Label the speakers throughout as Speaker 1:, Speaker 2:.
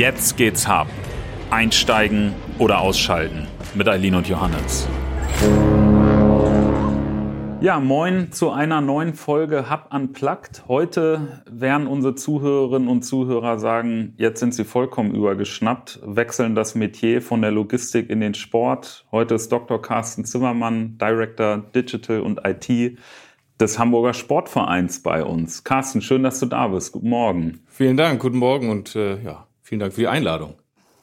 Speaker 1: Jetzt geht's hart. Einsteigen oder ausschalten mit Eileen und Johannes. Ja, moin zu einer neuen Folge Hub Unplugged. Heute werden unsere Zuhörerinnen und Zuhörer sagen, jetzt sind sie vollkommen übergeschnappt, wechseln das Metier von der Logistik in den Sport. Heute ist Dr. Carsten Zimmermann, Director Digital und IT des Hamburger Sportvereins bei uns. Carsten, schön, dass du da bist. Guten Morgen.
Speaker 2: Vielen Dank, guten Morgen und äh, ja, vielen Dank für die Einladung.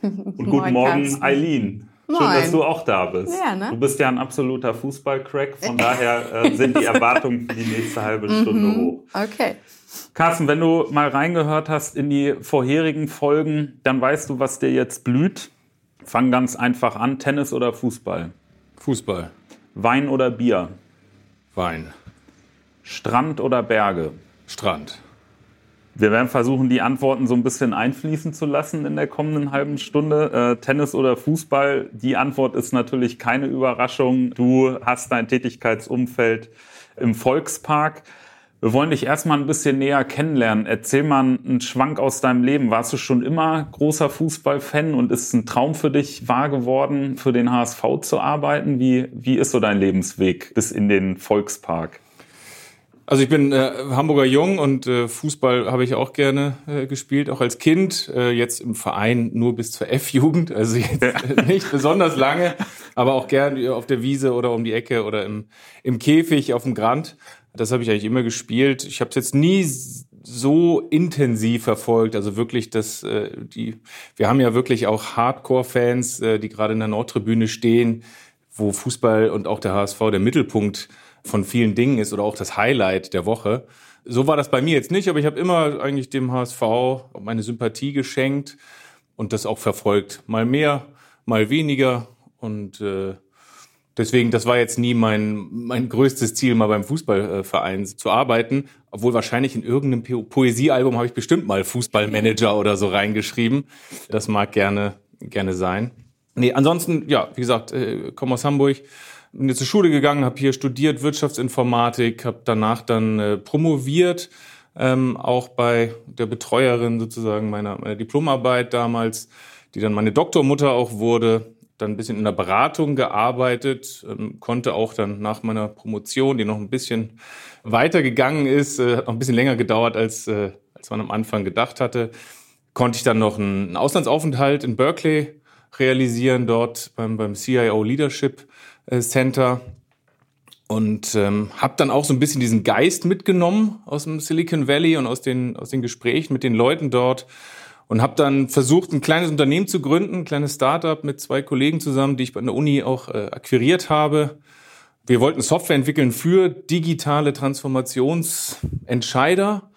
Speaker 1: Und guten Morgen, Eileen. Schön,
Speaker 3: Moin.
Speaker 1: dass du auch da bist.
Speaker 3: Ja, ne?
Speaker 1: Du bist ja ein absoluter Fußballcrack, von daher äh, sind die Erwartungen für die nächste halbe Stunde hoch.
Speaker 3: Okay.
Speaker 1: Carsten, wenn du mal reingehört hast in die vorherigen Folgen, dann weißt du, was dir jetzt blüht. Fang ganz einfach an, Tennis oder Fußball?
Speaker 2: Fußball,
Speaker 1: Wein oder Bier?
Speaker 2: Wein,
Speaker 1: Strand oder Berge?
Speaker 2: Strand.
Speaker 1: Wir werden versuchen, die Antworten so ein bisschen einfließen zu lassen in der kommenden halben Stunde. Äh, Tennis oder Fußball? Die Antwort ist natürlich keine Überraschung. Du hast dein Tätigkeitsumfeld im Volkspark. Wir wollen dich erstmal ein bisschen näher kennenlernen. Erzähl mal einen Schwank aus deinem Leben. Warst du schon immer großer Fußballfan und ist es ein Traum für dich wahr geworden, für den HSV zu arbeiten? Wie, wie ist so dein Lebensweg bis in den Volkspark?
Speaker 2: Also ich bin äh, Hamburger Jung und äh, Fußball habe ich auch gerne äh, gespielt, auch als Kind. Äh, jetzt im Verein nur bis zur F-Jugend, also jetzt äh, nicht besonders lange, aber auch gern auf der Wiese oder um die Ecke oder im, im Käfig auf dem Grand. Das habe ich eigentlich immer gespielt. Ich habe es jetzt nie so intensiv verfolgt, also wirklich das, äh, die, wir haben ja wirklich auch Hardcore-Fans, äh, die gerade in der Nordtribüne stehen, wo Fußball und auch der HSV der Mittelpunkt von vielen Dingen ist oder auch das Highlight der Woche. So war das bei mir jetzt nicht, aber ich habe immer eigentlich dem HSV meine Sympathie geschenkt und das auch verfolgt. Mal mehr, mal weniger. Und äh, deswegen, das war jetzt nie mein, mein größtes Ziel, mal beim Fußballverein zu arbeiten. Obwohl wahrscheinlich in irgendeinem Po- Poesiealbum habe ich bestimmt mal Fußballmanager oder so reingeschrieben. Das mag gerne, gerne sein. Nee, ansonsten, ja, wie gesagt, äh, komme aus Hamburg, bin jetzt zur Schule gegangen, habe hier studiert Wirtschaftsinformatik, habe danach dann äh, promoviert, ähm, auch bei der Betreuerin sozusagen meiner, meiner Diplomarbeit damals, die dann meine Doktormutter auch wurde, dann ein bisschen in der Beratung gearbeitet, ähm, konnte auch dann nach meiner Promotion, die noch ein bisschen weiter gegangen ist, äh, hat noch ein bisschen länger gedauert, als, äh, als man am Anfang gedacht hatte, konnte ich dann noch einen, einen Auslandsaufenthalt in Berkeley realisieren, dort beim, beim CIO Leadership Center und ähm, habe dann auch so ein bisschen diesen Geist mitgenommen aus dem Silicon Valley und aus den, aus den Gesprächen mit den Leuten dort und habe dann versucht, ein kleines Unternehmen zu gründen, ein kleines Startup mit zwei Kollegen zusammen, die ich bei der Uni auch äh, akquiriert habe. Wir wollten Software entwickeln für digitale Transformationsentscheider,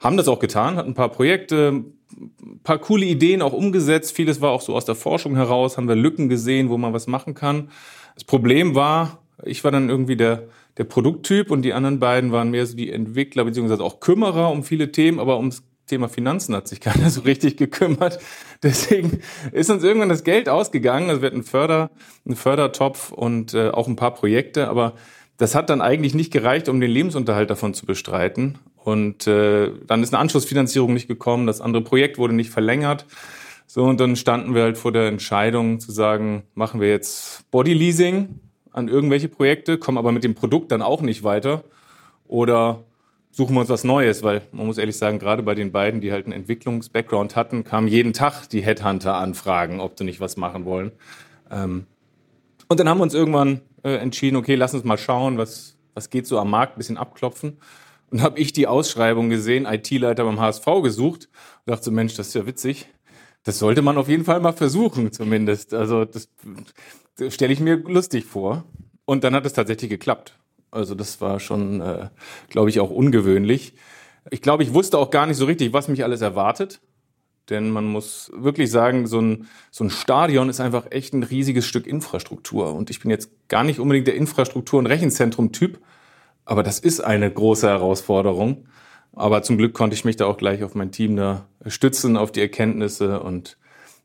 Speaker 2: haben das auch getan, hatten ein paar Projekte, ein paar coole Ideen auch umgesetzt. Vieles war auch so aus der Forschung heraus, haben wir Lücken gesehen, wo man was machen kann. Das Problem war, ich war dann irgendwie der, der Produkttyp und die anderen beiden waren mehr so die Entwickler beziehungsweise auch Kümmerer um viele Themen, aber ums Thema Finanzen hat sich keiner so richtig gekümmert. Deswegen ist uns irgendwann das Geld ausgegangen. Also wir hatten einen, Förder, einen Fördertopf und äh, auch ein paar Projekte, aber das hat dann eigentlich nicht gereicht, um den Lebensunterhalt davon zu bestreiten. Und äh, dann ist eine Anschlussfinanzierung nicht gekommen, das andere Projekt wurde nicht verlängert. So, und dann standen wir halt vor der Entscheidung zu sagen, machen wir jetzt Bodyleasing an irgendwelche Projekte, kommen aber mit dem Produkt dann auch nicht weiter. Oder suchen wir uns was Neues, weil man muss ehrlich sagen, gerade bei den beiden, die halt einen Entwicklungs-Background hatten, kamen jeden Tag die Headhunter-Anfragen, ob sie nicht was machen wollen. Ähm, und dann haben wir uns irgendwann äh, entschieden, okay, lass uns mal schauen, was, was geht so am Markt, ein bisschen abklopfen. Und habe ich die Ausschreibung gesehen, IT-Leiter beim HSV gesucht und dachte so, Mensch, das ist ja witzig. Das sollte man auf jeden Fall mal versuchen, zumindest. Also das, das stelle ich mir lustig vor. Und dann hat es tatsächlich geklappt. Also das war schon, äh, glaube ich, auch ungewöhnlich. Ich glaube, ich wusste auch gar nicht so richtig, was mich alles erwartet. Denn man muss wirklich sagen, so ein, so ein Stadion ist einfach echt ein riesiges Stück Infrastruktur. Und ich bin jetzt gar nicht unbedingt der Infrastruktur- und Rechenzentrum-Typ, aber das ist eine große Herausforderung. Aber zum Glück konnte ich mich da auch gleich auf mein Team da stützen, auf die Erkenntnisse. Und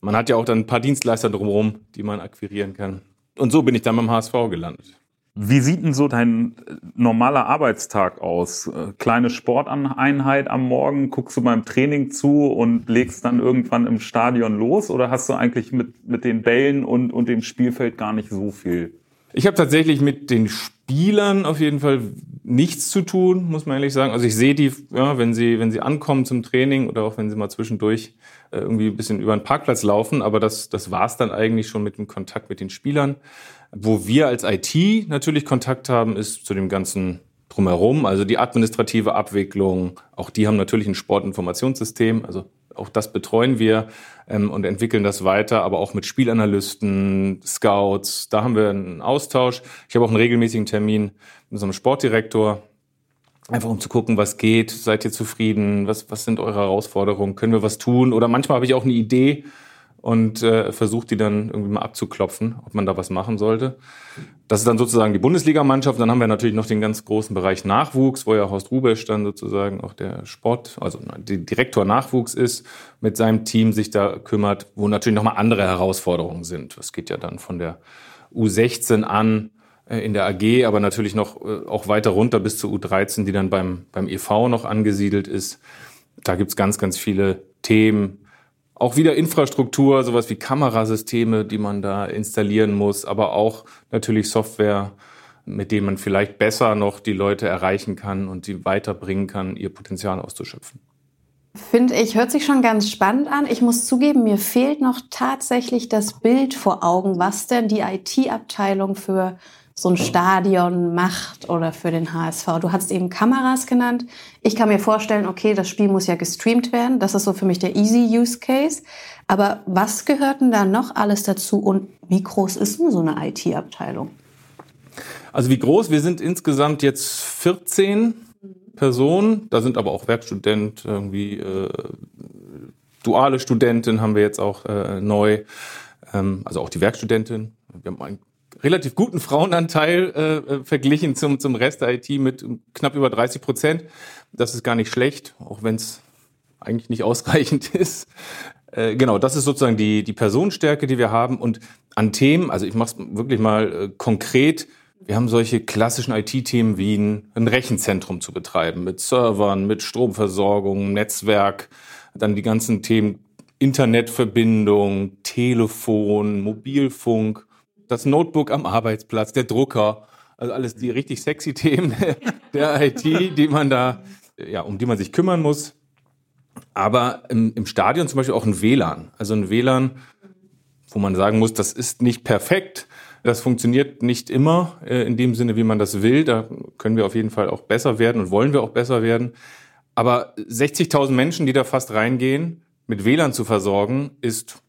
Speaker 2: man hat ja auch dann ein paar Dienstleister drumherum, die man akquirieren kann. Und so bin ich dann beim HSV gelandet.
Speaker 1: Wie sieht denn so dein äh, normaler Arbeitstag aus? Äh, kleine Sporteinheit am Morgen, guckst du beim Training zu und legst dann irgendwann im Stadion los? Oder hast du eigentlich mit, mit den Bällen und, und dem Spielfeld gar nicht so viel?
Speaker 2: Ich habe tatsächlich mit den Spielern auf jeden Fall nichts zu tun, muss man ehrlich sagen. Also ich sehe die, ja, wenn sie, wenn sie ankommen zum Training oder auch wenn sie mal zwischendurch äh, irgendwie ein bisschen über den Parkplatz laufen, aber das, das war's dann eigentlich schon mit dem Kontakt mit den Spielern. Wo wir als IT natürlich Kontakt haben, ist zu dem ganzen drumherum, also die administrative Abwicklung. Auch die haben natürlich ein Sportinformationssystem, also auch das betreuen wir ähm, und entwickeln das weiter, aber auch mit Spielanalysten, Scouts. Da haben wir einen Austausch. Ich habe auch einen regelmäßigen Termin mit einem Sportdirektor, einfach um zu gucken, was geht. Seid ihr zufrieden? Was, was sind eure Herausforderungen? Können wir was tun? Oder manchmal habe ich auch eine Idee, und äh, versucht die dann irgendwie mal abzuklopfen, ob man da was machen sollte. Das ist dann sozusagen die Bundesligamannschaft. Dann haben wir natürlich noch den ganz großen Bereich Nachwuchs, wo ja Horst Rubesch dann sozusagen auch der Sport, also der Direktor Nachwuchs ist, mit seinem Team sich da kümmert, wo natürlich nochmal andere Herausforderungen sind. Das geht ja dann von der U16 an äh, in der AG, aber natürlich noch äh, auch weiter runter bis zur U13, die dann beim, beim EV noch angesiedelt ist. Da gibt's ganz, ganz viele Themen, auch wieder Infrastruktur, sowas wie Kamerasysteme, die man da installieren muss, aber auch natürlich Software, mit denen man vielleicht besser noch die Leute erreichen kann und sie weiterbringen kann, ihr Potenzial auszuschöpfen.
Speaker 3: Finde ich, hört sich schon ganz spannend an. Ich muss zugeben, mir fehlt noch tatsächlich das Bild vor Augen, was denn die IT-Abteilung für so ein Stadion macht oder für den HSV. Du hast eben Kameras genannt. Ich kann mir vorstellen, okay, das Spiel muss ja gestreamt werden. Das ist so für mich der easy Use Case. Aber was gehört denn da noch alles dazu und wie groß ist denn so eine IT-Abteilung?
Speaker 2: Also wie groß? Wir sind insgesamt jetzt 14 Personen. Da sind aber auch Werkstudent, irgendwie äh, duale Studentin haben wir jetzt auch äh, neu. Ähm, also auch die Werkstudentin. Wir haben ein relativ guten Frauenanteil äh, äh, verglichen zum, zum Rest der IT mit knapp über 30 Prozent. Das ist gar nicht schlecht, auch wenn es eigentlich nicht ausreichend ist. Äh, genau, das ist sozusagen die, die Personenstärke, die wir haben. Und an Themen, also ich mache es wirklich mal äh, konkret, wir haben solche klassischen IT-Themen wie ein, ein Rechenzentrum zu betreiben, mit Servern, mit Stromversorgung, Netzwerk, dann die ganzen Themen Internetverbindung, Telefon, Mobilfunk das Notebook am Arbeitsplatz, der Drucker, also alles die richtig sexy Themen der IT, die man da, ja, um die man sich kümmern muss. Aber im, im Stadion zum Beispiel auch ein WLAN. Also ein WLAN, wo man sagen muss, das ist nicht perfekt. Das funktioniert nicht immer äh, in dem Sinne, wie man das will. Da können wir auf jeden Fall auch besser werden und wollen wir auch besser werden. Aber 60.000 Menschen, die da fast reingehen, mit WLAN zu versorgen, ist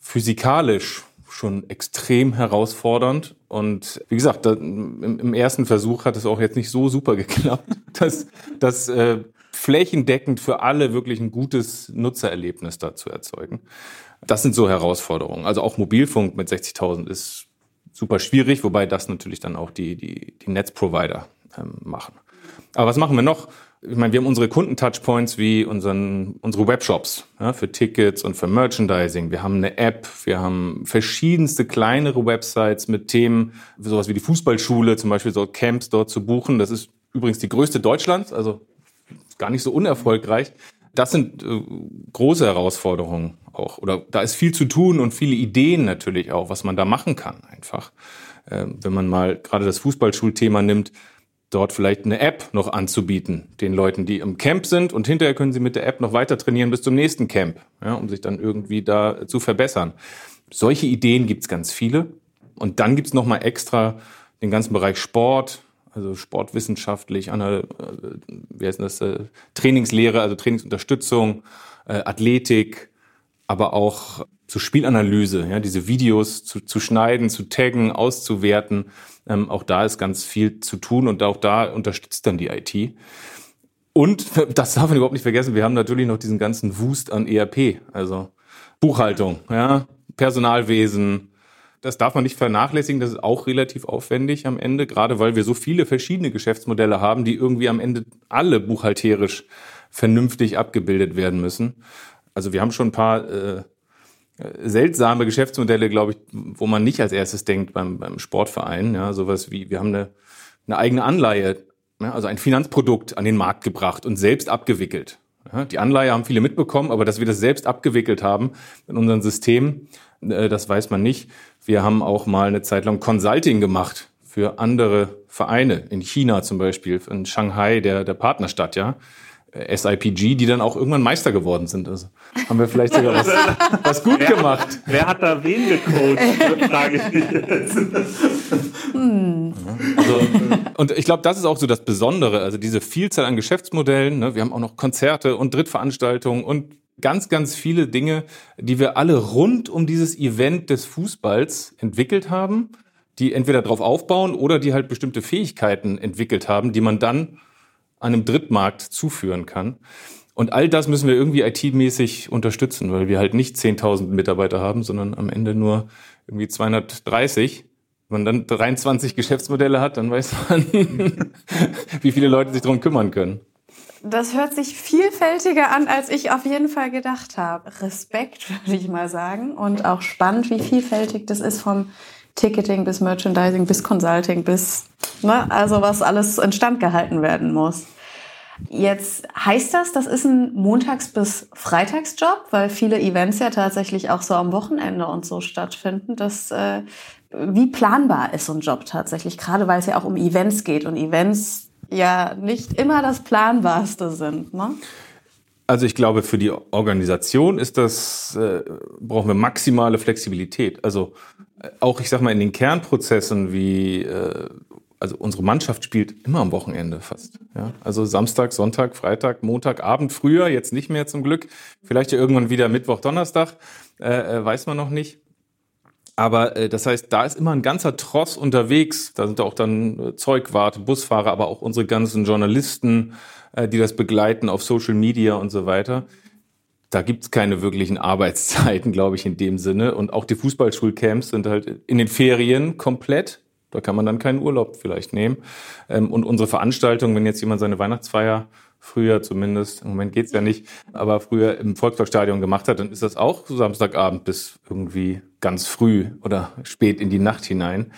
Speaker 2: physikalisch schon extrem herausfordernd. Und wie gesagt, da, im, im, ersten Versuch hat es auch jetzt nicht so super geklappt, dass das äh, flächendeckend für alle wirklich ein gutes Nutzererlebnis da zu erzeugen. Das sind so Herausforderungen. Also auch Mobilfunk mit 60.000 ist super schwierig, wobei das natürlich dann auch die, die, die Netzprovider ähm, machen. Aber was machen wir noch? Ich meine, wir haben unsere Kunden-Touchpoints wie unseren, unsere Webshops ja, für Tickets und für Merchandising. Wir haben eine App, wir haben verschiedenste kleinere Websites mit Themen, sowas wie die Fußballschule, zum Beispiel so Camps dort zu buchen. Das ist übrigens die größte Deutschlands, also gar nicht so unerfolgreich. Das sind äh, große Herausforderungen auch. Oder da ist viel zu tun und viele Ideen natürlich auch, was man da machen kann einfach. Äh, wenn man mal gerade das Fußballschulthema nimmt, dort vielleicht eine App noch anzubieten, den Leuten, die im Camp sind und hinterher können sie mit der App noch weiter trainieren bis zum nächsten Camp, ja, um sich dann irgendwie da zu verbessern. Solche Ideen gibt's ganz viele. Und dann gibt's noch mal extra den ganzen Bereich Sport, also sportwissenschaftlich, äh, wie heißt das, äh, Trainingslehre, also Trainingsunterstützung, äh, Athletik, aber auch zur Spielanalyse, ja, diese Videos zu, zu schneiden, zu taggen, auszuwerten. Ähm, auch da ist ganz viel zu tun und auch da unterstützt dann die IT. Und das darf man überhaupt nicht vergessen, wir haben natürlich noch diesen ganzen Wust an ERP, also Buchhaltung, ja, Personalwesen. Das darf man nicht vernachlässigen, das ist auch relativ aufwendig am Ende, gerade weil wir so viele verschiedene Geschäftsmodelle haben, die irgendwie am Ende alle buchhalterisch vernünftig abgebildet werden müssen. Also wir haben schon ein paar äh, seltsame Geschäftsmodelle, glaube ich, wo man nicht als erstes denkt beim, beim Sportverein. Ja, sowas wie, wir haben eine, eine eigene Anleihe, ja, also ein Finanzprodukt an den Markt gebracht und selbst abgewickelt. Ja, die Anleihe haben viele mitbekommen, aber dass wir das selbst abgewickelt haben in unserem System, äh, das weiß man nicht. Wir haben auch mal eine Zeit lang Consulting gemacht für andere Vereine, in China zum Beispiel, in Shanghai, der, der Partnerstadt, ja. SIPG, die dann auch irgendwann Meister geworden sind. Also haben wir vielleicht sogar was, was gut
Speaker 1: wer,
Speaker 2: gemacht.
Speaker 1: Wer hat da wen gecoacht, frage ich mich jetzt.
Speaker 2: Also, und ich glaube, das ist auch so das Besondere, also diese Vielzahl an Geschäftsmodellen. Ne? Wir haben auch noch Konzerte und Drittveranstaltungen und ganz, ganz viele Dinge, die wir alle rund um dieses Event des Fußballs entwickelt haben, die entweder darauf aufbauen oder die halt bestimmte Fähigkeiten entwickelt haben, die man dann einem Drittmarkt zuführen kann. Und all das müssen wir irgendwie IT-mäßig unterstützen, weil wir halt nicht 10.000 Mitarbeiter haben, sondern am Ende nur irgendwie 230. Wenn man dann 23 Geschäftsmodelle hat, dann weiß man, wie viele Leute sich darum kümmern können.
Speaker 3: Das hört sich vielfältiger an, als ich auf jeden Fall gedacht habe. Respekt, würde ich mal sagen. Und auch spannend, wie vielfältig das ist vom Ticketing bis Merchandising bis Consulting bis, ne, also was alles instand gehalten werden muss. Jetzt heißt das, das ist ein Montags- bis Freitagsjob, weil viele Events ja tatsächlich auch so am Wochenende und so stattfinden. Das, äh, wie planbar ist so ein Job tatsächlich, gerade weil es ja auch um Events geht und Events ja nicht immer das Planbarste sind. Ne?
Speaker 2: Also ich glaube, für die Organisation ist das, äh, brauchen wir maximale Flexibilität. Also äh, auch, ich sag mal, in den Kernprozessen wie, äh, also unsere Mannschaft spielt immer am Wochenende fast. Ja? Also Samstag, Sonntag, Freitag, Montag, Abend, früher, jetzt nicht mehr zum Glück. Vielleicht ja irgendwann wieder Mittwoch, Donnerstag, äh, äh weiß man noch nicht. Aber äh, das heißt, da ist immer ein ganzer Tross unterwegs. Da sind auch dann äh, Zeugwarte, Busfahrer, aber auch unsere ganzen Journalisten, äh, die das begleiten auf Social Media und so weiter. Da gibt's keine wirklichen Arbeitszeiten, glaube ich, in dem Sinne. Und auch die Fußballschulcamps sind halt in den Ferien komplett. Da kann man dann keinen Urlaub vielleicht nehmen. Ähm, und unsere Veranstaltung, wenn jetzt jemand seine Weihnachtsfeier früher zumindest, im Moment geht's ja nicht, aber früher im Volksparkstadion gemacht hat, dann ist das auch Samstagabend bis irgendwie ganz früh oder spät in die Nacht hinein.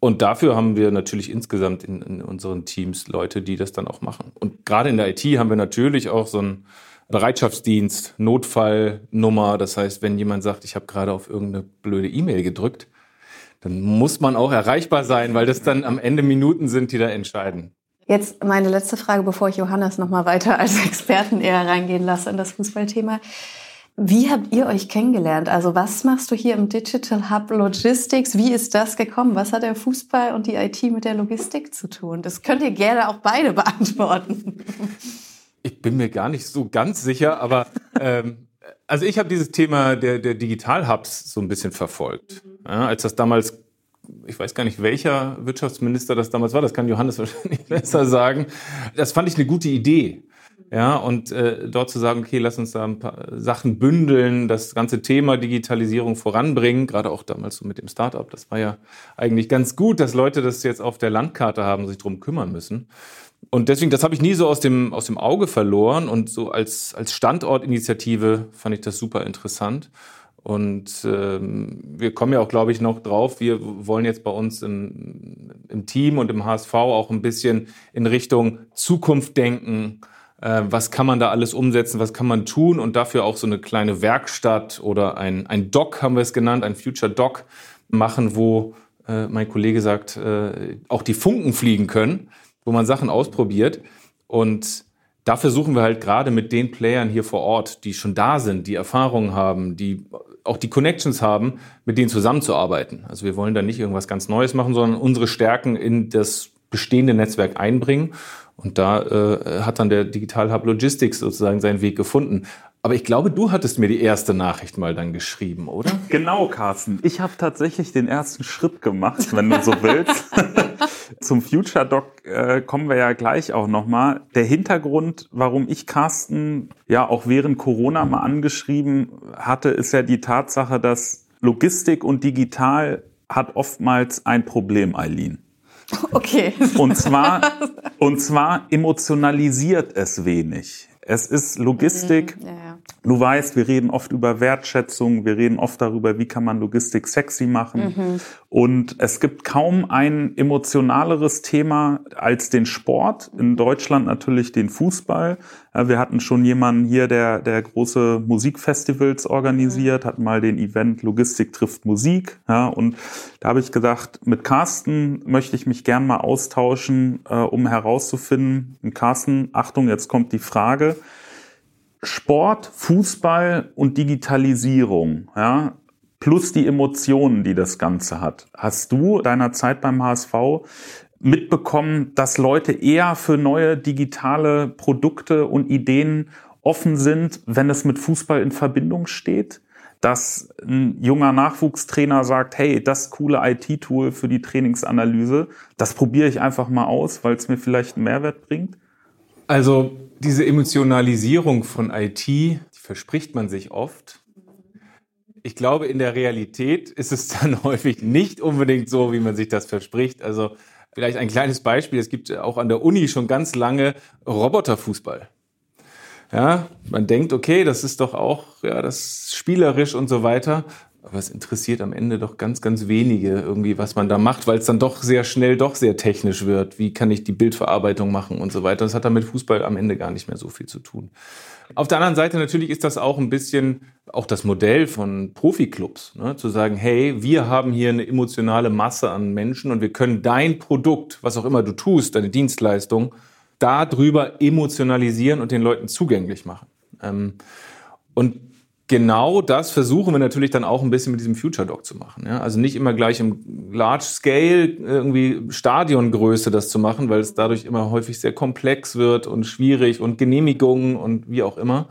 Speaker 2: Und dafür haben wir natürlich insgesamt in, in unseren Teams Leute, die das dann auch machen. Und gerade in der IT haben wir natürlich auch so einen Bereitschaftsdienst, Notfallnummer. Das heißt, wenn jemand sagt, ich habe gerade auf irgendeine blöde E-Mail gedrückt, dann muss man auch erreichbar sein, weil das dann am Ende Minuten sind, die da entscheiden.
Speaker 3: Jetzt meine letzte Frage, bevor ich Johannes noch mal weiter als Experten eher reingehen lasse in das Fußballthema. Wie habt ihr euch kennengelernt? Also was machst du hier im Digital Hub Logistics? Wie ist das gekommen? Was hat der Fußball und die IT mit der Logistik zu tun? Das könnt ihr gerne auch beide beantworten.
Speaker 2: Ich bin mir gar nicht so ganz sicher, aber ähm, also ich habe dieses Thema der, der Digital Hubs so ein bisschen verfolgt. Ja, als das damals ich weiß gar nicht, welcher Wirtschaftsminister das damals war, das kann Johannes wahrscheinlich besser sagen. Das fand ich eine gute Idee. Ja, und äh, dort zu sagen, okay, lass uns da ein paar Sachen bündeln, das ganze Thema Digitalisierung voranbringen, gerade auch damals so mit dem Startup. Das war ja eigentlich ganz gut, dass Leute das jetzt auf der Landkarte haben, sich drum kümmern müssen. Und deswegen, das habe ich nie so aus dem, aus dem Auge verloren. Und so als, als Standortinitiative fand ich das super interessant. Und ähm, wir kommen ja auch, glaube ich, noch drauf. Wir wollen jetzt bei uns im, im Team und im HSV auch ein bisschen in Richtung Zukunft denken. Äh, was kann man da alles umsetzen? Was kann man tun? Und dafür auch so eine kleine Werkstatt oder ein, ein Doc, haben wir es genannt, ein Future Doc machen, wo äh, mein Kollege sagt, äh, auch die Funken fliegen können, wo man Sachen ausprobiert. Und da versuchen wir halt gerade mit den Playern hier vor Ort, die schon da sind, die Erfahrungen haben, die auch die Connections haben, mit denen zusammenzuarbeiten. Also wir wollen da nicht irgendwas ganz Neues machen, sondern unsere Stärken in das bestehende Netzwerk einbringen. Und da äh, hat dann der Digital Hub Logistics sozusagen seinen Weg gefunden. Aber ich glaube, du hattest mir die erste Nachricht mal dann geschrieben, oder?
Speaker 1: Genau, Carsten. Ich habe tatsächlich den ersten Schritt gemacht, wenn du so willst. Zum Future Doc äh, kommen wir ja gleich auch nochmal. Der Hintergrund, warum ich Carsten ja auch während Corona mal angeschrieben hatte, ist ja die Tatsache, dass Logistik und digital hat oftmals ein Problem, Eileen.
Speaker 3: Okay.
Speaker 1: Und zwar, und zwar emotionalisiert es wenig. Es ist Logistik. Mhm, ja, ja. Du weißt, wir reden oft über Wertschätzung, wir reden oft darüber, wie kann man Logistik sexy machen. Mhm. Und es gibt kaum ein emotionaleres Thema als den Sport. In Deutschland natürlich den Fußball. Wir hatten schon jemanden hier, der, der große Musikfestivals organisiert, hat mal den Event Logistik trifft Musik. Ja, und da habe ich gedacht, mit Carsten möchte ich mich gern mal austauschen, äh, um herauszufinden. Und Carsten, Achtung, jetzt kommt die Frage Sport, Fußball und Digitalisierung, ja, plus die Emotionen, die das Ganze hat. Hast du deiner Zeit beim HSV mitbekommen, dass Leute eher für neue digitale Produkte und Ideen offen sind, wenn es mit Fußball in Verbindung steht? Dass ein junger Nachwuchstrainer sagt, hey, das coole IT-Tool für die Trainingsanalyse, das probiere ich einfach mal aus, weil es mir vielleicht einen Mehrwert bringt?
Speaker 2: Also diese Emotionalisierung von IT, die verspricht man sich oft. Ich glaube, in der Realität ist es dann häufig nicht unbedingt so, wie man sich das verspricht. Also vielleicht ein kleines Beispiel. Es gibt auch an der Uni schon ganz lange Roboterfußball. Ja, man denkt, okay, das ist doch auch, ja, das spielerisch und so weiter. Aber es interessiert am Ende doch ganz, ganz wenige irgendwie, was man da macht, weil es dann doch sehr schnell doch sehr technisch wird. Wie kann ich die Bildverarbeitung machen und so weiter. Das hat dann mit Fußball am Ende gar nicht mehr so viel zu tun. Auf der anderen Seite natürlich ist das auch ein bisschen auch das Modell von Profiklubs, ne? zu sagen, hey, wir haben hier eine emotionale Masse an Menschen und wir können dein Produkt, was auch immer du tust, deine Dienstleistung, darüber emotionalisieren und den Leuten zugänglich machen. Ähm, und genau das versuchen wir natürlich dann auch ein bisschen mit diesem Future Doc zu machen. Ja? Also nicht immer gleich im Large Scale irgendwie Stadiongröße das zu machen, weil es dadurch immer häufig sehr komplex wird und schwierig und Genehmigungen und wie auch immer,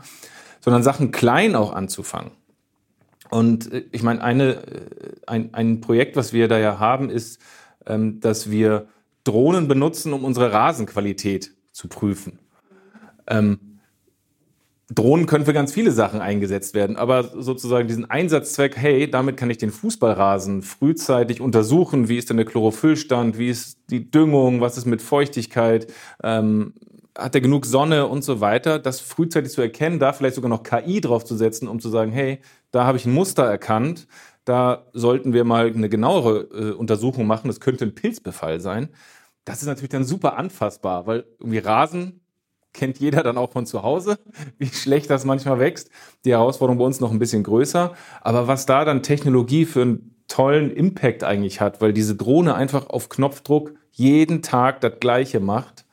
Speaker 2: sondern Sachen klein auch anzufangen. Und äh, ich meine, eine, äh, ein, ein Projekt, was wir da ja haben, ist, ähm, dass wir Drohnen benutzen, um unsere Rasenqualität zu prüfen. Ähm, Drohnen können für ganz viele Sachen eingesetzt werden, aber sozusagen diesen Einsatzzweck, hey, damit kann ich den Fußballrasen frühzeitig untersuchen, wie ist denn der Chlorophyllstand, wie ist die Düngung, was ist mit Feuchtigkeit, ähm, hat er genug Sonne und so weiter, das frühzeitig zu erkennen, da vielleicht sogar noch KI draufzusetzen, um zu sagen, hey, da habe ich ein Muster erkannt, da sollten wir mal eine genauere äh, Untersuchung machen, das könnte ein Pilzbefall sein. Das ist natürlich dann super anfassbar, weil irgendwie Rasen kennt jeder dann auch von zu Hause, wie schlecht das manchmal wächst. Die Herausforderung bei uns noch ein bisschen größer. Aber was da dann Technologie für einen tollen Impact eigentlich hat, weil diese Drohne einfach auf Knopfdruck jeden Tag das Gleiche macht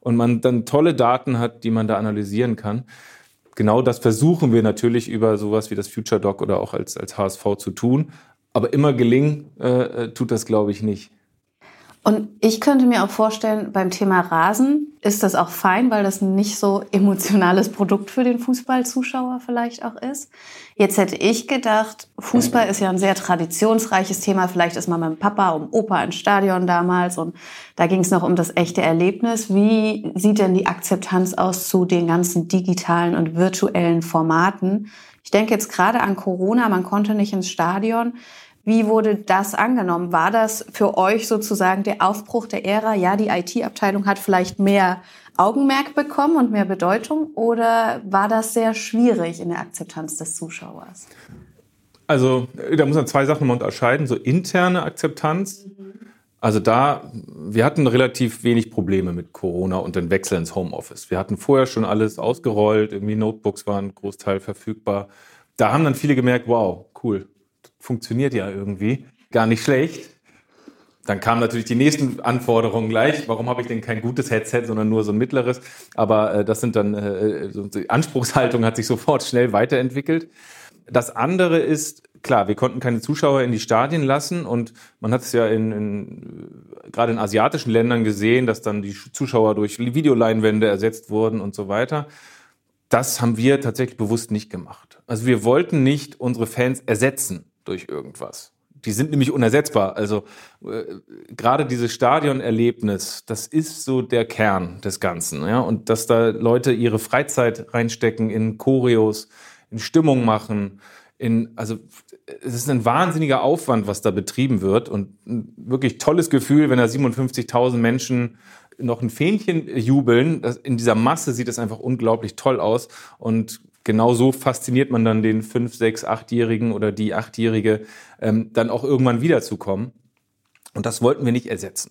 Speaker 2: und man dann tolle Daten hat, die man da analysieren kann. Genau das versuchen wir natürlich über sowas wie das Future Doc oder auch als, als HSV zu tun. Aber immer gelingen äh, äh tut das, glaube ich, nicht.
Speaker 3: Und ich könnte mir auch vorstellen, beim Thema Rasen ist das auch fein, weil das nicht so emotionales Produkt für den Fußballzuschauer vielleicht auch ist. Jetzt hätte ich gedacht, Fußball ist ja ein sehr traditionsreiches Thema. Vielleicht ist man mit Papa um Opa ins Stadion damals und da ging es noch um das echte Erlebnis. Wie sieht denn die Akzeptanz aus zu den ganzen digitalen und virtuellen Formaten? Ich denke jetzt gerade an Corona, man konnte nicht ins Stadion. Wie wurde das angenommen? War das für euch sozusagen der Aufbruch der Ära? Ja, die IT-Abteilung hat vielleicht mehr Augenmerk bekommen und mehr Bedeutung oder war das sehr schwierig in der Akzeptanz des Zuschauers?
Speaker 2: Also da muss man zwei Sachen mal unterscheiden. So interne Akzeptanz. Also da, wir hatten relativ wenig Probleme mit Corona und den Wechsel ins Homeoffice. Wir hatten vorher schon alles ausgerollt, irgendwie Notebooks waren Großteil verfügbar. Da haben dann viele gemerkt, wow, cool, funktioniert ja irgendwie. Gar nicht schlecht. Dann kamen natürlich die nächsten Anforderungen gleich. Warum habe ich denn kein gutes Headset, sondern nur so ein mittleres? Aber äh, das sind dann, äh, so, die Anspruchshaltung hat sich sofort schnell weiterentwickelt. Das andere ist, klar, wir konnten keine Zuschauer in die Stadien lassen und man hat es ja in, in gerade in asiatischen Ländern gesehen, dass dann die Zuschauer durch Videoleinwände ersetzt wurden und so weiter. Das haben wir tatsächlich bewusst nicht gemacht. Also wir wollten nicht unsere Fans ersetzen durch irgendwas. Die sind nämlich unersetzbar. Also äh, gerade dieses Stadionerlebnis, das ist so der Kern des Ganzen. Ja? Und dass da Leute ihre Freizeit reinstecken in Choreos, in Stimmung machen, in, also es ist ein wahnsinniger Aufwand, was da betrieben wird und ein wirklich tolles Gefühl, wenn da 57.000 Menschen noch ein Fähnchen jubeln. Das, in dieser Masse sieht es einfach unglaublich toll aus und genau so fasziniert man dann den 5, 6, 8-Jährigen oder die 8-Jährige, ähm, dann auch irgendwann wiederzukommen. Und das wollten wir nicht ersetzen.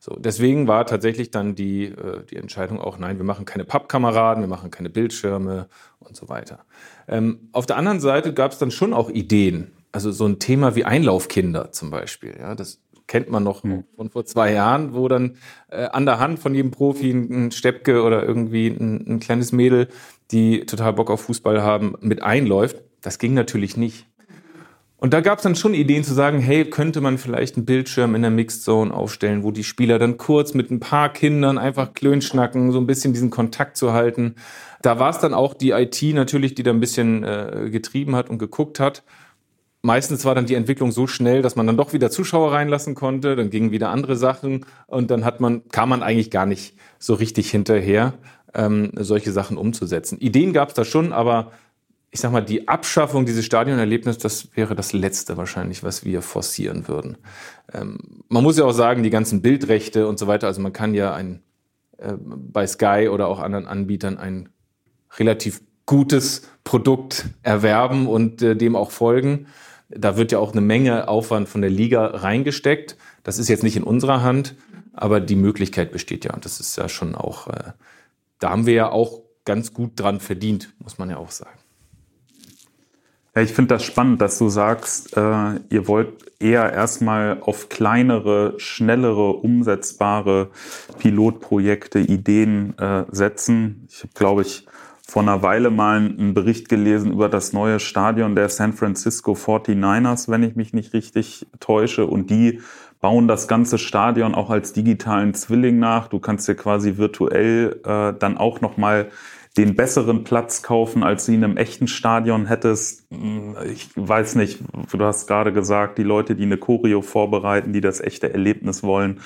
Speaker 2: So, deswegen war tatsächlich dann die, äh, die Entscheidung auch, nein, wir machen keine Pappkameraden, wir machen keine Bildschirme und so weiter. Ähm, auf der anderen Seite gab es dann schon auch Ideen. Also so ein Thema wie Einlaufkinder zum Beispiel. Ja, das kennt man noch mhm. von vor zwei Jahren, wo dann äh, an der Hand von jedem Profi ein Steppke oder irgendwie ein, ein kleines Mädel, die total Bock auf Fußball haben, mit einläuft. Das ging natürlich nicht. Und da gab es dann schon Ideen zu sagen, hey, könnte man vielleicht einen Bildschirm in der Mixed Zone aufstellen, wo die Spieler dann kurz mit ein paar Kindern einfach klönschnacken, so ein bisschen diesen Kontakt zu halten. Da war es dann auch die IT natürlich, die da ein bisschen äh, getrieben hat und geguckt hat. Meistens war dann die Entwicklung so schnell, dass man dann doch wieder Zuschauer reinlassen konnte, dann gingen wieder andere Sachen und dann hat man, kam man eigentlich gar nicht so richtig hinterher, ähm, solche Sachen umzusetzen. Ideen gab es da schon, aber ich sag mal, die Abschaffung dieses Stadionerlebnisses, das wäre das Letzte wahrscheinlich, was wir forcieren würden. Ähm, man muss ja auch sagen, die ganzen Bildrechte und so weiter, also man kann ja ein, äh, bei Sky oder auch anderen Anbietern ein relativ gutes Produkt erwerben und äh, dem auch folgen. Da wird ja auch eine Menge Aufwand von der Liga reingesteckt. Das ist jetzt nicht in unserer Hand, aber die Möglichkeit besteht ja. Und das ist ja schon auch, äh, da haben wir ja auch ganz gut dran verdient, muss man ja auch sagen.
Speaker 1: Ja, ich finde das spannend, dass du sagst, äh, ihr wollt eher erstmal auf kleinere, schnellere, umsetzbare Pilotprojekte, Ideen äh, setzen. Ich habe, glaube ich, vor einer Weile mal einen Bericht gelesen über das neue Stadion der San Francisco 49ers, wenn ich mich nicht richtig täusche. Und die bauen das ganze Stadion auch als digitalen Zwilling nach. Du kannst dir quasi virtuell äh, dann auch nochmal den besseren Platz kaufen, als du ihn im echten Stadion hättest. Ich weiß nicht, du hast gerade gesagt, die Leute, die eine Choreo vorbereiten, die das echte Erlebnis wollen,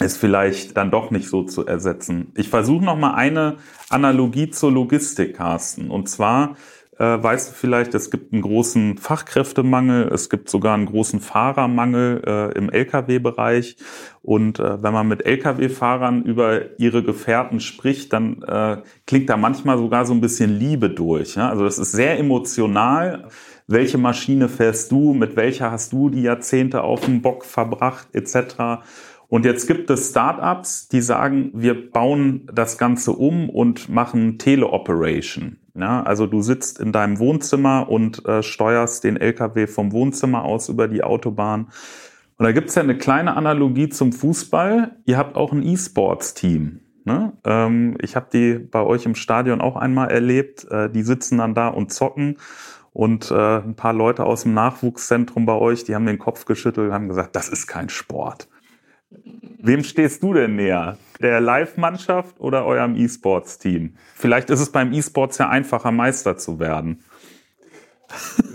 Speaker 1: ist vielleicht dann doch nicht so zu ersetzen. Ich versuche noch mal eine Analogie zur Logistik, Carsten. Und zwar äh, weißt du vielleicht, es gibt einen großen Fachkräftemangel, es gibt sogar einen großen Fahrermangel äh, im Lkw-Bereich. Und äh, wenn man mit Lkw-Fahrern über ihre Gefährten spricht, dann äh, klingt da manchmal sogar so ein bisschen Liebe durch. Ja? Also das ist sehr emotional. Welche Maschine fährst du? Mit welcher hast du die Jahrzehnte auf dem Bock verbracht, etc. Und jetzt gibt es Startups, die sagen, wir bauen das Ganze um und machen Teleoperation. Ja, also du sitzt in deinem Wohnzimmer und äh, steuerst den LKW vom Wohnzimmer aus über die Autobahn. Und da gibt's ja eine kleine Analogie zum Fußball. Ihr habt auch ein E-Sports-Team. Ne? Ähm, ich habe die bei euch im Stadion auch einmal erlebt. Äh, die sitzen dann da und zocken. Und äh, ein paar Leute aus dem Nachwuchszentrum bei euch, die haben den Kopf geschüttelt und haben gesagt, das ist kein Sport. Wem stehst du denn näher? Der Live-Mannschaft oder eurem E-Sports-Team? Vielleicht ist es beim E-Sports ja einfacher, Meister zu werden.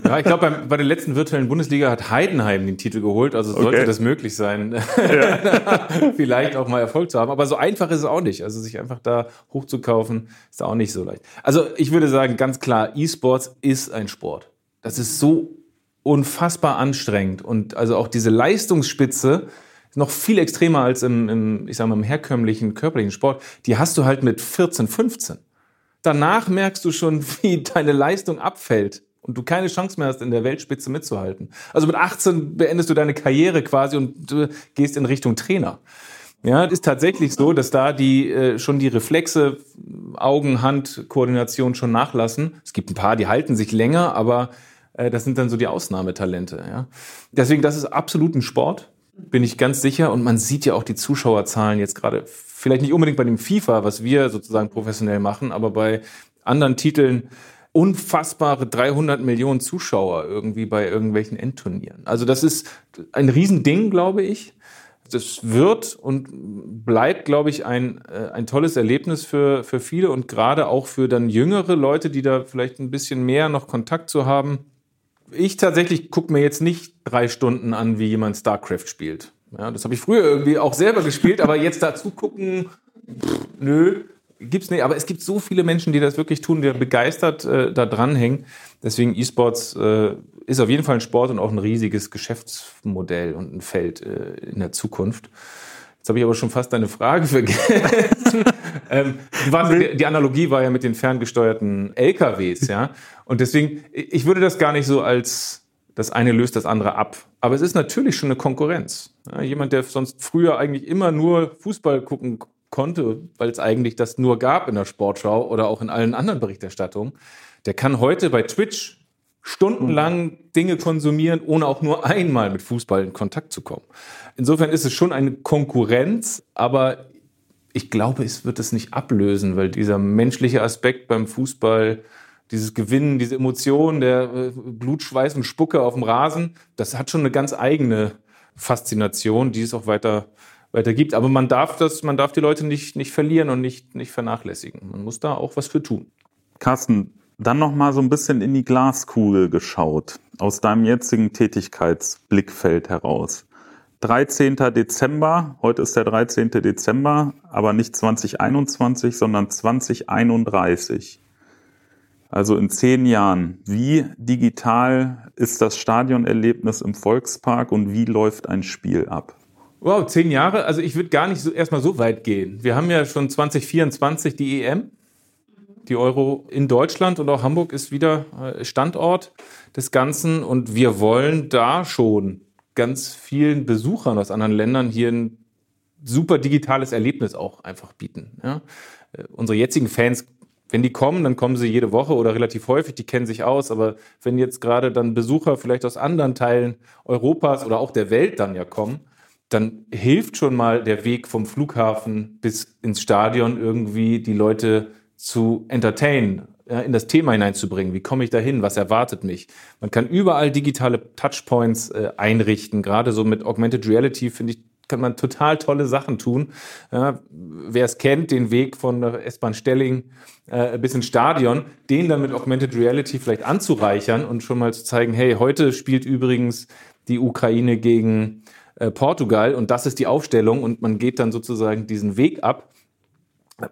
Speaker 2: Ja, ich glaube, bei der letzten virtuellen Bundesliga hat Heidenheim den Titel geholt, also sollte okay. das möglich sein, ja. vielleicht auch mal Erfolg zu haben. Aber so einfach ist es auch nicht. Also sich einfach da hochzukaufen, ist auch nicht so leicht. Also ich würde sagen, ganz klar, E-Sports ist ein Sport. Das ist so unfassbar anstrengend. Und also auch diese Leistungsspitze, noch viel extremer als im, im, ich sag mal, im herkömmlichen körperlichen Sport. Die hast du halt mit 14, 15. Danach merkst du schon, wie deine Leistung abfällt und du keine Chance mehr hast, in der Weltspitze mitzuhalten. Also mit 18 beendest du deine Karriere quasi und gehst in Richtung Trainer. Ja, es ist tatsächlich so, dass da die äh, schon die Reflexe, Augen-Hand-Koordination schon nachlassen. Es gibt ein paar, die halten sich länger, aber äh, das sind dann so die Ausnahmetalente. Ja. Deswegen, das ist absolut ein Sport bin ich ganz sicher. Und man sieht ja auch die Zuschauerzahlen jetzt gerade, vielleicht nicht unbedingt bei dem FIFA, was wir sozusagen professionell machen, aber bei anderen Titeln unfassbare 300 Millionen Zuschauer irgendwie bei irgendwelchen Endturnieren. Also das ist ein Riesending, glaube ich. Das wird und bleibt, glaube ich, ein, äh, ein tolles Erlebnis für, für viele und gerade auch für dann jüngere Leute, die da vielleicht ein bisschen mehr noch Kontakt zu haben ich tatsächlich gucke mir jetzt nicht drei Stunden an, wie jemand StarCraft spielt. Ja, das habe ich früher irgendwie auch selber gespielt, aber jetzt dazu gucken, pff, nö, gibt's nicht. Aber es gibt so viele Menschen, die das wirklich tun, die begeistert äh, da dranhängen. Deswegen E-Sports äh, ist auf jeden Fall ein Sport und auch ein riesiges Geschäftsmodell und ein Feld äh, in der Zukunft. Jetzt habe ich aber schon fast deine Frage vergessen. ähm, warst, die Analogie war ja mit den ferngesteuerten LKWs, ja. Und deswegen, ich würde das gar nicht so als das eine löst das andere ab. Aber es ist natürlich schon eine Konkurrenz. Ja, jemand, der sonst früher eigentlich immer nur Fußball gucken konnte, weil es eigentlich das nur gab in der Sportschau oder auch in allen anderen Berichterstattungen, der kann heute bei Twitch stundenlang Dinge konsumieren, ohne auch nur einmal mit Fußball in Kontakt zu kommen. Insofern ist es schon eine Konkurrenz, aber ich glaube, es wird es nicht ablösen, weil dieser menschliche Aspekt beim Fußball, dieses Gewinnen, diese Emotion, der äh, Blut, Schweiß und Spucke auf dem Rasen, das hat schon eine ganz eigene Faszination, die es auch weiter weiter gibt. Aber man darf das, man darf die Leute nicht, nicht verlieren und nicht, nicht vernachlässigen. Man muss da auch was für tun.
Speaker 1: Carsten, dann noch mal so ein bisschen in die Glaskugel geschaut, aus deinem jetzigen Tätigkeitsblickfeld heraus. 13. Dezember, heute ist der 13. Dezember, aber nicht 2021, sondern 2031. Also in zehn Jahren. Wie digital ist das Stadionerlebnis im Volkspark und wie läuft ein Spiel ab?
Speaker 2: Wow, zehn Jahre? Also ich würde gar nicht so, erstmal so weit gehen. Wir haben ja schon 2024 die EM die Euro in Deutschland und auch Hamburg ist wieder äh, Standort des Ganzen und wir wollen da schon ganz vielen Besuchern aus anderen Ländern hier ein super digitales Erlebnis auch einfach bieten. Ja? Äh, unsere jetzigen Fans, wenn die kommen, dann kommen sie jede Woche oder relativ häufig, die kennen sich aus, aber wenn jetzt gerade dann Besucher vielleicht aus anderen Teilen Europas oder auch der Welt dann ja kommen, dann hilft schon mal der Weg vom Flughafen bis ins Stadion irgendwie die Leute zu entertainen, in das Thema hineinzubringen. Wie komme ich da hin? Was erwartet mich? Man kann überall digitale Touchpoints äh, einrichten. Gerade so mit Augmented Reality finde ich, kann man total tolle Sachen tun. Ja, Wer es kennt, den Weg von S-Bahn Stelling äh, bis ins Stadion, den dann mit Augmented Reality vielleicht anzureichern und schon mal zu zeigen, hey, heute spielt übrigens die Ukraine gegen äh, Portugal und das ist die Aufstellung und man geht dann sozusagen diesen Weg ab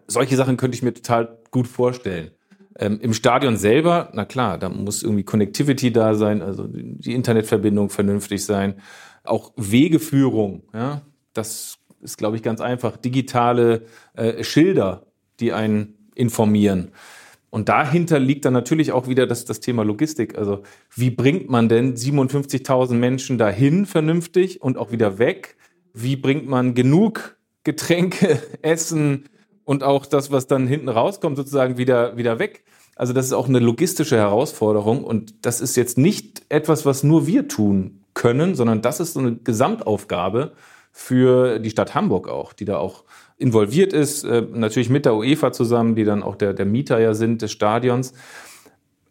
Speaker 2: solche Sachen könnte ich mir total gut vorstellen. Ähm, Im Stadion selber, na klar, da muss irgendwie Connectivity da sein, also die Internetverbindung vernünftig sein. Auch Wegeführung, ja, das ist, glaube ich, ganz einfach. Digitale äh, Schilder, die einen informieren. Und dahinter liegt dann natürlich auch wieder das, das Thema Logistik. Also wie bringt man denn 57.000 Menschen dahin vernünftig und auch wieder weg? Wie bringt man genug Getränke, Essen, und auch das, was dann hinten rauskommt, sozusagen wieder, wieder weg. Also das ist auch eine logistische Herausforderung und das ist jetzt nicht etwas, was nur wir tun können, sondern das ist so eine Gesamtaufgabe für die Stadt Hamburg auch, die da auch involviert ist, äh, natürlich mit der UEFA zusammen, die dann auch der, der Mieter ja sind des Stadions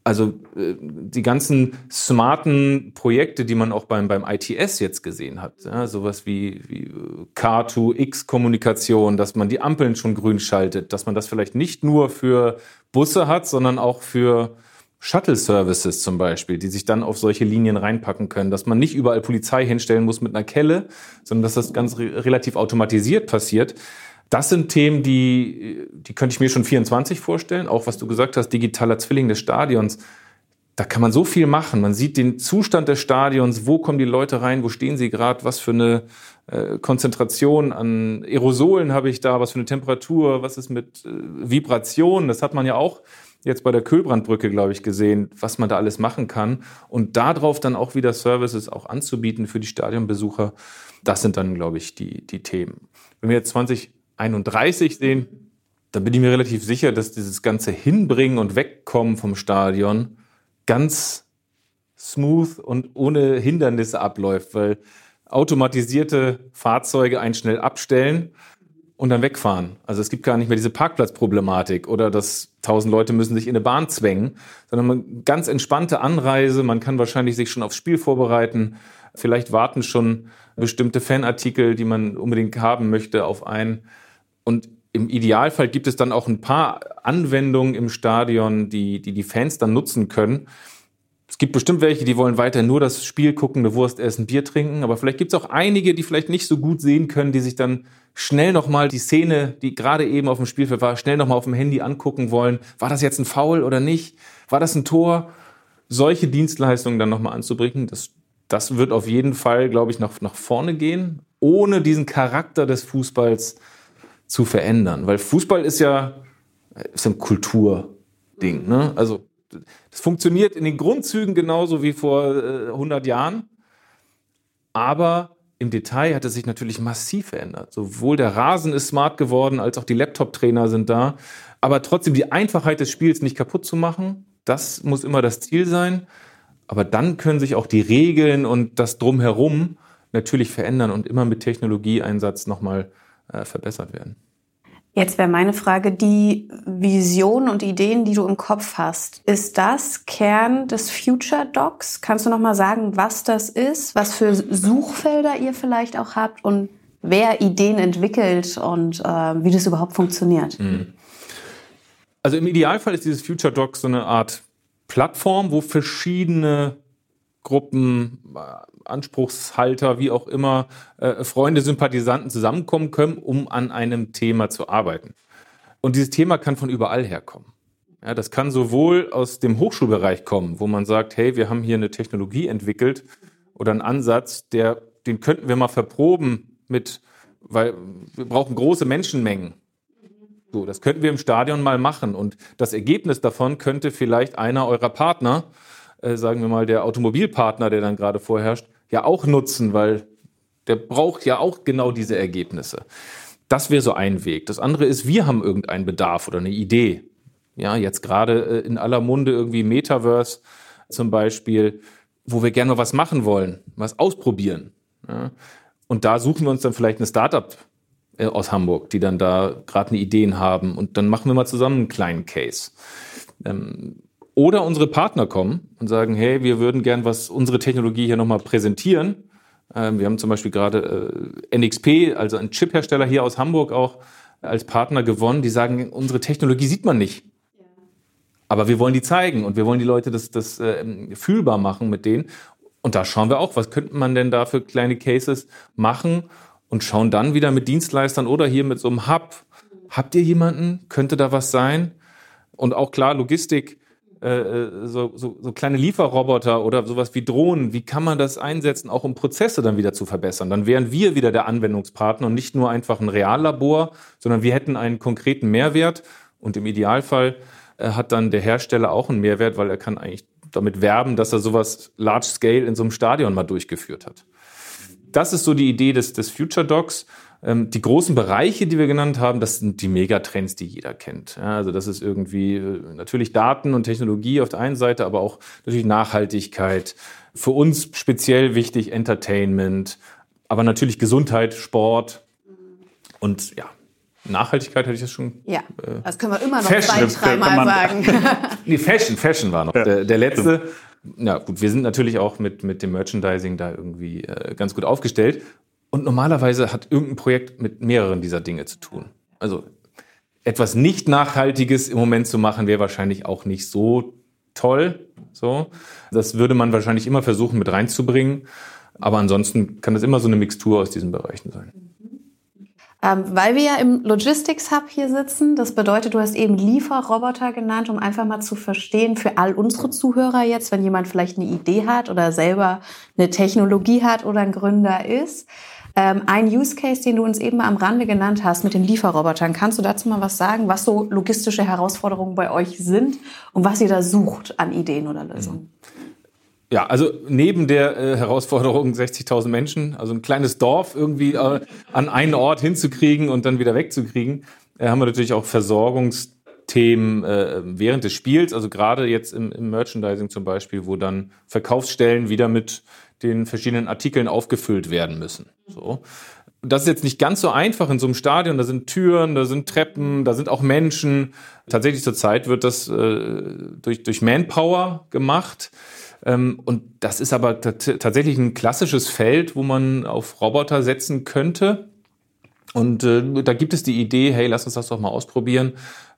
Speaker 2: also äh, die ganzen smarten Projekte, die man auch beim, beim ITS jetzt gesehen hat, ja, sowas wie, wie äh, Car2X-Kommunikation, dass man die Ampeln schon grün schaltet, dass man das vielleicht nicht nur für Busse hat, sondern auch für Shuttle-Services zum Beispiel, die sich dann auf solche Linien reinpacken können, dass man nicht überall Polizei hinstellen muss mit einer Kelle, sondern dass das ganz re relativ automatisiert passiert. Das sind Themen, die, die könnte ich mir schon 24 vorstellen. Auch was du gesagt hast, digitaler Zwilling des Stadions. Da kann man so viel machen. Man sieht den Zustand des Stadions, wo kommen die Leute rein, wo stehen sie gerade, was für eine äh, Konzentration an Aerosolen habe ich da, was für eine Temperatur, was ist mit äh, Vibration. Das hat man ja auch jetzt bei der Kühlbrandbrücke, glaube ich, gesehen, was man da alles machen kann. Und darauf dann auch wieder Services auch anzubieten für die Stadionbesucher. Das sind dann, glaube ich, die, die Themen. Wenn wir jetzt 20 31 sehen, dann bin ich mir relativ sicher, dass dieses ganze Hinbringen und Wegkommen vom Stadion ganz smooth und ohne Hindernisse abläuft, weil automatisierte Fahrzeuge einen schnell abstellen und dann wegfahren. Also es gibt gar nicht mehr diese Parkplatzproblematik oder dass tausend Leute müssen sich in eine Bahn zwängen, sondern man ganz entspannte Anreise. Man kann wahrscheinlich sich schon aufs Spiel vorbereiten. Vielleicht warten schon bestimmte Fanartikel, die man unbedingt haben möchte, auf einen. Und im Idealfall gibt es dann auch ein paar Anwendungen im Stadion, die die, die Fans dann nutzen können. Es gibt bestimmt welche, die wollen weiter nur das Spiel gucken, eine Wurst essen, Bier trinken. Aber vielleicht gibt es auch einige, die vielleicht nicht so gut sehen können, die sich dann schnell nochmal die Szene, die gerade eben auf dem Spielfeld war, schnell nochmal auf dem Handy angucken wollen. War das jetzt ein Foul oder nicht? War das ein Tor? Solche Dienstleistungen dann nochmal anzubringen, das, das wird auf jeden Fall, glaube ich, nach, nach vorne gehen. ohne diesen Charakter des Fußballs zu verändern. Weil Fußball ist ja ist ein Kulturding. Ne? Also das funktioniert in den Grundzügen genauso wie vor äh, 100 Jahren. Aber im Detail hat es sich natürlich massiv verändert. Sowohl der Rasen ist smart geworden, als auch die Laptop-Trainer sind da. Aber trotzdem die Einfachheit des Spiels nicht kaputt zu machen, das muss immer das Ziel sein. Aber dann können sich auch die Regeln und das Drumherum natürlich verändern und immer mit Technologieeinsatz nochmal äh, verbessert werden.
Speaker 3: Jetzt wäre meine Frage, die Vision und Ideen, die du im Kopf hast, ist das Kern des Future Docs? Kannst du noch mal sagen, was das ist, was für Suchfelder ihr vielleicht auch habt und wer Ideen entwickelt und äh, wie das überhaupt funktioniert? Mhm.
Speaker 2: Also im Idealfall ist dieses Future Doc so eine Art Plattform, wo verschiedene Gruppen, äh, Anspruchshalter, wie auch immer, äh, Freunde, Sympathisanten zusammenkommen können, um an einem Thema zu arbeiten. Und dieses Thema kann von überall herkommen. Ja, das kann sowohl aus dem Hochschulbereich kommen, wo man sagt, hey, wir haben hier eine Technologie entwickelt oder einen Ansatz, der, den könnten wir mal verproben mit, weil wir brauchen große Menschenmengen. So, das könnten wir im Stadion mal machen. Und das Ergebnis davon könnte vielleicht einer eurer Partner äh, sagen wir mal, der Automobilpartner, der dann gerade vorherrscht, ja auch nutzen, weil der braucht ja auch genau diese Ergebnisse. Das wäre so ein Weg. Das andere ist, wir haben irgendeinen Bedarf oder eine Idee. Ja, jetzt gerade äh, in aller Munde irgendwie Metaverse zum Beispiel, wo wir gerne mal was machen wollen, was ausprobieren. Ja. Und da suchen wir uns dann vielleicht eine Startup äh, aus Hamburg, die dann da gerade eine Ideen haben und dann machen wir mal zusammen einen kleinen Case. Ähm, oder unsere Partner kommen und sagen, hey, wir würden gern was, unsere Technologie hier nochmal präsentieren. Ähm, wir haben zum Beispiel gerade äh, NXP, also ein Chiphersteller hier aus Hamburg auch als Partner gewonnen, die sagen, unsere Technologie sieht man nicht. Aber wir wollen die zeigen und wir wollen die Leute das, das äh, fühlbar machen mit denen. Und da schauen wir auch, was könnte man denn da für kleine Cases machen und schauen dann wieder mit Dienstleistern oder hier mit so einem Hub. Habt ihr jemanden? Könnte da was sein? Und auch klar, Logistik äh, äh, so, so, so kleine Lieferroboter oder sowas wie Drohnen, wie kann man das einsetzen, auch um Prozesse dann wieder zu verbessern? Dann wären wir wieder der Anwendungspartner und nicht nur einfach ein Reallabor, sondern wir hätten einen konkreten Mehrwert und im Idealfall äh, hat dann der Hersteller auch einen Mehrwert, weil er kann eigentlich damit werben, dass er sowas large scale in so einem Stadion mal durchgeführt hat. Das ist so die Idee des, des Future Docs. Ähm, die großen Bereiche, die wir genannt haben, das sind die Megatrends, die jeder kennt. Ja, also das ist irgendwie äh, natürlich Daten und Technologie auf der einen Seite, aber auch natürlich Nachhaltigkeit. Für uns speziell wichtig Entertainment, aber natürlich Gesundheit, Sport und ja, Nachhaltigkeit hätte ich das schon.
Speaker 3: Ja, äh, das können wir immer noch Fashion, zwei, dreimal sagen.
Speaker 2: nee, Fashion, Fashion war noch ja. der, der letzte. Ja, gut, wir sind natürlich auch mit, mit dem Merchandising da irgendwie äh, ganz gut aufgestellt. Und normalerweise hat irgendein Projekt mit mehreren dieser Dinge zu tun. Also etwas nicht Nachhaltiges im Moment zu machen, wäre wahrscheinlich auch nicht so toll. So, das würde man wahrscheinlich immer versuchen mit reinzubringen. Aber ansonsten kann es immer so eine Mixtur aus diesen Bereichen sein.
Speaker 3: Ähm, weil wir ja im Logistics Hub hier sitzen, das bedeutet, du hast eben Lieferroboter genannt, um einfach mal zu verstehen für all unsere Zuhörer jetzt, wenn jemand vielleicht eine Idee hat oder selber eine Technologie hat oder ein Gründer ist. Ähm, ein Use Case, den du uns eben am Rande genannt hast mit den Lieferrobotern, kannst du dazu mal was sagen, was so logistische Herausforderungen bei euch sind und was ihr da sucht an Ideen oder Lösungen?
Speaker 2: Ja, also neben der äh, Herausforderung 60.000 Menschen, also ein kleines Dorf irgendwie äh, an einen Ort hinzukriegen und dann wieder wegzukriegen, äh, haben wir natürlich auch Versorgungsthemen äh, während des Spiels, also gerade jetzt im, im Merchandising zum Beispiel, wo dann Verkaufsstellen wieder mit den verschiedenen Artikeln aufgefüllt werden müssen. So. Das ist jetzt nicht ganz so einfach in so einem Stadion. Da sind Türen, da sind Treppen, da sind auch Menschen. Tatsächlich zurzeit wird das äh, durch, durch Manpower gemacht. Ähm, und das ist aber tatsächlich ein klassisches Feld, wo man auf Roboter setzen könnte. Und äh, da gibt es die Idee, hey, lass uns das doch mal ausprobieren.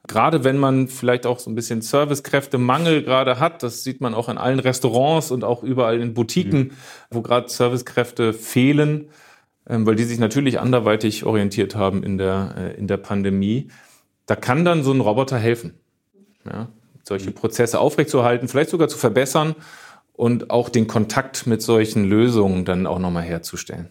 Speaker 2: Gerade wenn man vielleicht auch so ein bisschen Servicekräftemangel gerade hat, das sieht man auch in allen Restaurants und auch überall in Boutiquen, mhm. wo gerade Servicekräfte fehlen, ähm, weil die sich natürlich anderweitig orientiert haben in der, äh, in der Pandemie. Da kann dann so ein Roboter helfen, ja, solche Prozesse aufrechtzuerhalten, vielleicht sogar zu verbessern und auch den Kontakt mit solchen Lösungen dann auch nochmal herzustellen.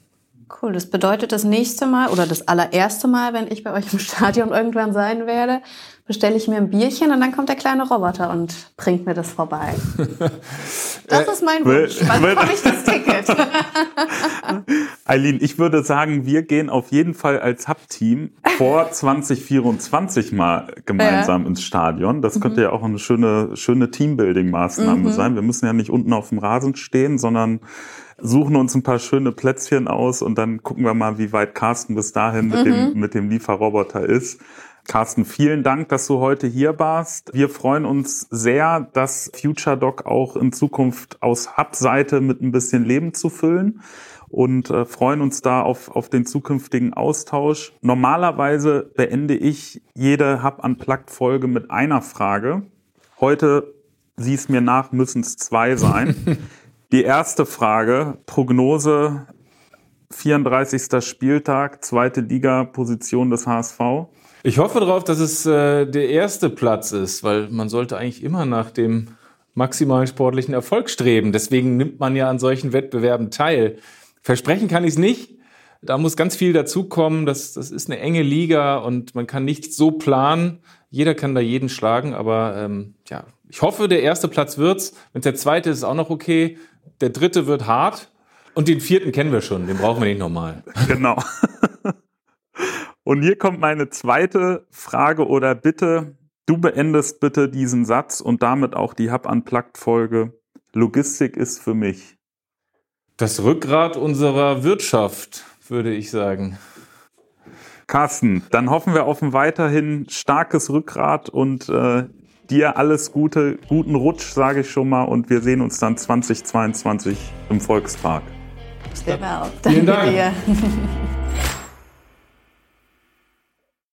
Speaker 3: Cool, das bedeutet das nächste Mal oder das allererste Mal, wenn ich bei euch im Stadion irgendwann sein werde, bestelle ich mir ein Bierchen und dann kommt der kleine Roboter und bringt mir das vorbei. Das ist mein Wunsch. Wann bekomme ich das Ticket?
Speaker 1: Eileen, ich würde sagen, wir gehen auf jeden Fall als Hub-Team vor 2024 mal gemeinsam ja. ins Stadion. Das könnte mhm. ja auch eine schöne, schöne Teambuilding-Maßnahme mhm. sein. Wir müssen ja nicht unten auf dem Rasen stehen, sondern suchen uns ein paar schöne Plätzchen aus und dann gucken wir mal, wie weit Carsten bis dahin mit, mhm. dem, mit dem Lieferroboter ist. Carsten, vielen Dank, dass du heute hier warst. Wir freuen uns sehr, das FutureDoc auch in Zukunft aus Hub-Seite mit ein bisschen Leben zu füllen und äh, freuen uns da auf, auf den zukünftigen Austausch. Normalerweise beende ich jede Hub Unplugged Folge mit einer Frage. Heute, sieh es mir nach, müssen es zwei sein. Die erste Frage, Prognose, 34. Spieltag, zweite Liga, Position des HSV.
Speaker 2: Ich hoffe darauf, dass es äh, der erste Platz ist, weil man sollte eigentlich immer nach dem maximalen sportlichen Erfolg streben. Deswegen nimmt man ja an solchen Wettbewerben teil. Versprechen kann ich es nicht. Da muss ganz viel dazukommen. Das, das ist eine enge Liga und man kann nicht so planen. Jeder kann da jeden schlagen, aber ähm, ja, ich hoffe, der erste Platz wird's. Wenn der zweite ist, ist auch noch okay. Der dritte wird hart. Und den vierten kennen wir schon, den brauchen wir nicht nochmal.
Speaker 1: Genau. Und hier kommt meine zweite Frage oder Bitte. Du beendest bitte diesen Satz und damit auch die Hub Unplugged Folge. Logistik ist für mich.
Speaker 2: Das Rückgrat unserer Wirtschaft, würde ich sagen.
Speaker 1: Carsten, dann hoffen wir auf ein weiterhin starkes Rückgrat und äh, dir alles Gute, guten Rutsch, sage ich schon mal, und wir sehen uns dann 2022 im Volkspark.
Speaker 3: Genau, danke Vielen Dank. dir.